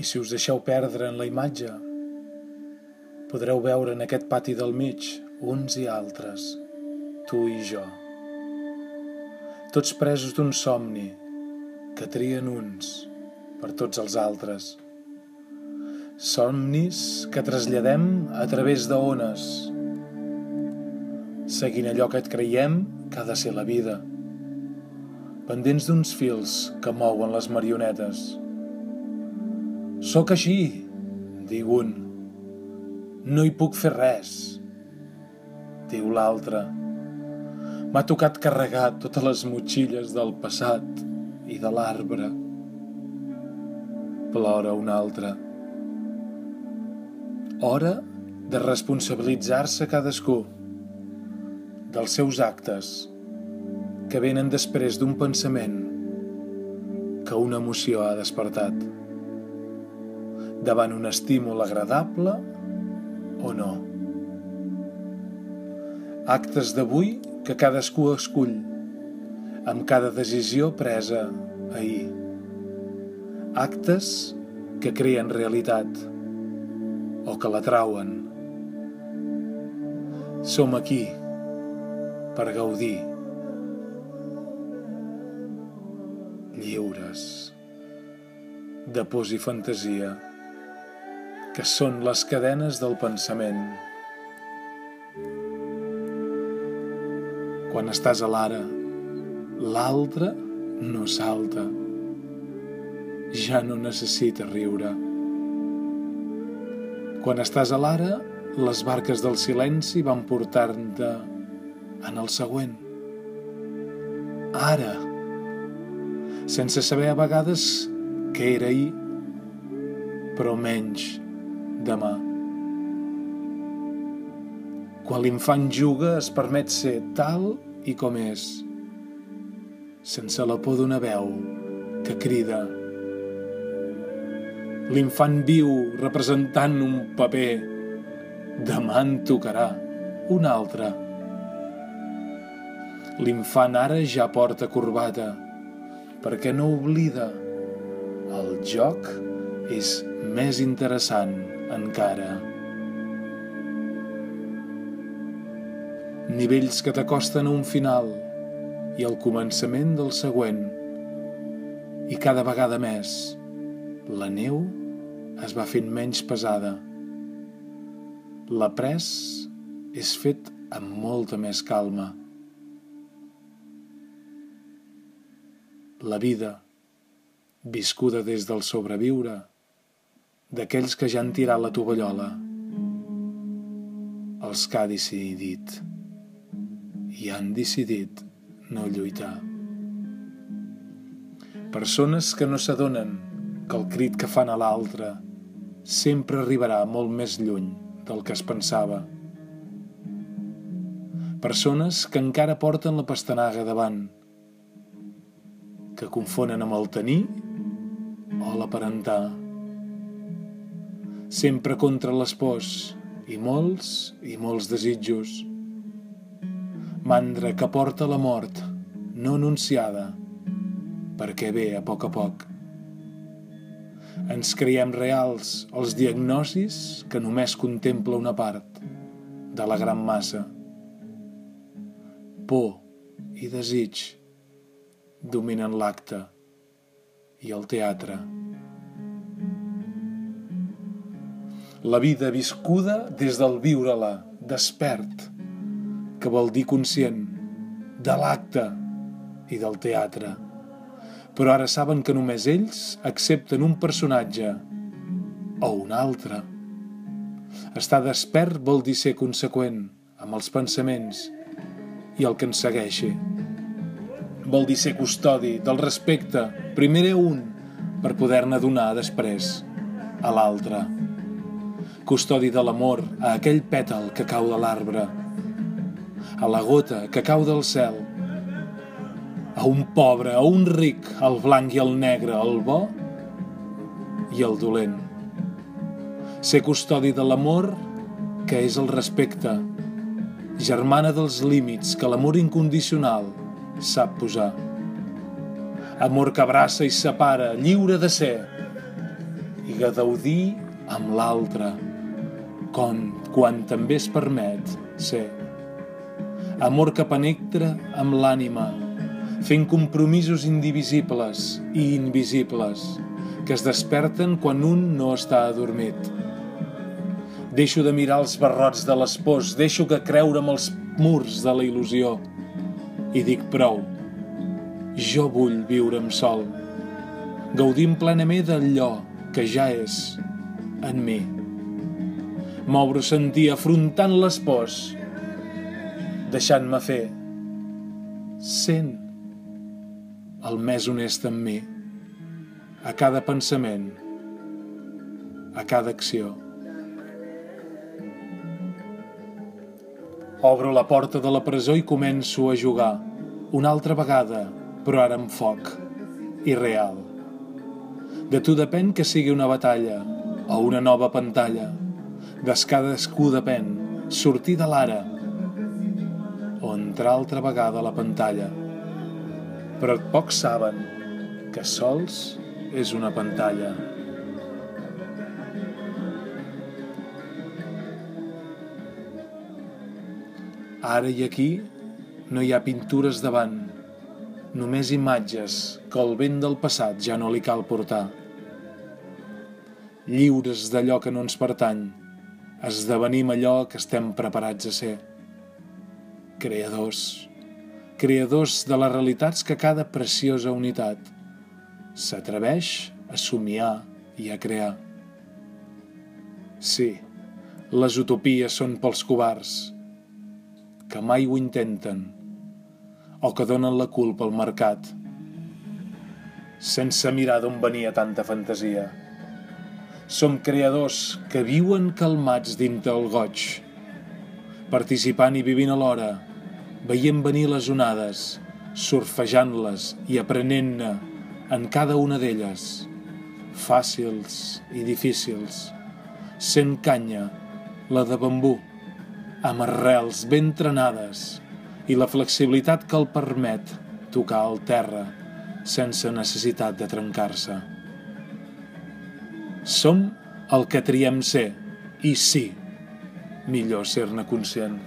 I si us deixeu perdre en la imatge, podreu veure en aquest pati del mig uns i altres, tu i jo. Tots presos d'un somni que trien uns per tots els altres. Somnis que traslladem a través d'ones, seguint allò que et creiem que ha de ser la vida, pendents d'uns fils que mouen les marionetes. Soc així, diu un. No hi puc fer res, diu l'altre. M'ha tocat carregar totes les motxilles del passat i de l'arbre. Plora un altre. Hora de responsabilitzar-se cadascú dels seus actes que venen després d'un pensament que una emoció ha despertat. Davant un estímul agradable o no. Actes d'avui que cadascú escull amb cada decisió presa ahir. Actes que creen realitat o que la trauen. Som aquí per gaudir. Lliures de pors i fantasia que són les cadenes del pensament. Quan estàs a l'ara, l'altre no salta. Ja no necessita riure. Quan estàs a l'ara, les barques del silenci van portar-te en el següent. Ara, sense saber a vegades què era ahir, però menys demà. Quan l'infant juga es permet ser tal i com és, sense la por d'una veu que crida. L'infant viu representant un paper, demà en tocarà un altre. L'infant ara ja porta corbata, perquè no oblida. El joc és més interessant encara. nivells que t'acosten a un final i al començament del següent. I cada vegada més, la neu es va fent menys pesada. L'après és fet amb molta més calma. La vida, viscuda des del sobreviure, d'aquells que ja han tirat la tovallola, els que ha decidit i han decidit no lluitar. Persones que no s'adonen que el crit que fan a l'altre sempre arribarà molt més lluny del que es pensava. Persones que encara porten la pastanaga davant, que confonen amb el tenir o l'aparentar. Sempre contra les pors i molts i molts desitjos mandra que porta la mort, no anunciada, perquè ve a poc a poc. Ens creiem reals els diagnosis que només contempla una part de la gran massa. Por i desig dominen l'acte i el teatre. La vida viscuda des del viure-la, despert, que vol dir conscient, de l'acte i del teatre. Però ara saben que només ells accepten un personatge o un altre. Estar despert vol dir ser conseqüent amb els pensaments i el que ens segueixi. Vol dir ser custodi del respecte, primer a un, per poder-ne donar després a l'altre. Custodi de l'amor a aquell pètal que cau de l'arbre, a la gota que cau del cel, a un pobre, a un ric, al blanc i al negre, al bo i el dolent. Ser custodi de l'amor, que és el respecte, germana dels límits que l'amor incondicional sap posar. Amor que abraça i separa, lliure de ser, i gaudir amb l'altre, com quan també es permet ser. Amor que penectra amb l'ànima, fent compromisos indivisibles i invisibles que es desperten quan un no està adormit. Deixo de mirar els barrots de les pors, deixo que creure amb els murs de la il·lusió i dic prou, jo vull viure'm sol, gaudint plenament d'allò que ja és en mi. Sentir afrontant les pors, deixant-me fer, sent el més honest amb mi, a cada pensament, a cada acció. Obro la porta de la presó i començo a jugar, una altra vegada, però ara amb foc, i real. De tu depèn que sigui una batalla o una nova pantalla. Des cadascú depèn sortir de l'ara o entrar altra vegada a la pantalla. Però pocs saben que sols és una pantalla. Ara i aquí no hi ha pintures davant, només imatges que el vent del passat ja no li cal portar. Lliures d'allò que no ens pertany, esdevenim allò que estem preparats a ser. Creadors, creadors de les realitats que cada preciosa unitat s'atreveix a somiar i a crear. Sí, les utopies són pels covards, que mai ho intenten o que donen la culpa al mercat sense mirar d'on venia tanta fantasia. Som creadors que viuen calmats dintre el goig, participant i vivint alhora, veient venir les onades, surfejant-les i aprenent-ne en cada una d'elles, fàcils i difícils, sent canya, la de bambú, amb arrels ben trenades i la flexibilitat que el permet tocar el terra sense necessitat de trencar-se. Som el que triem ser, i sí, millor ser-ne conscient.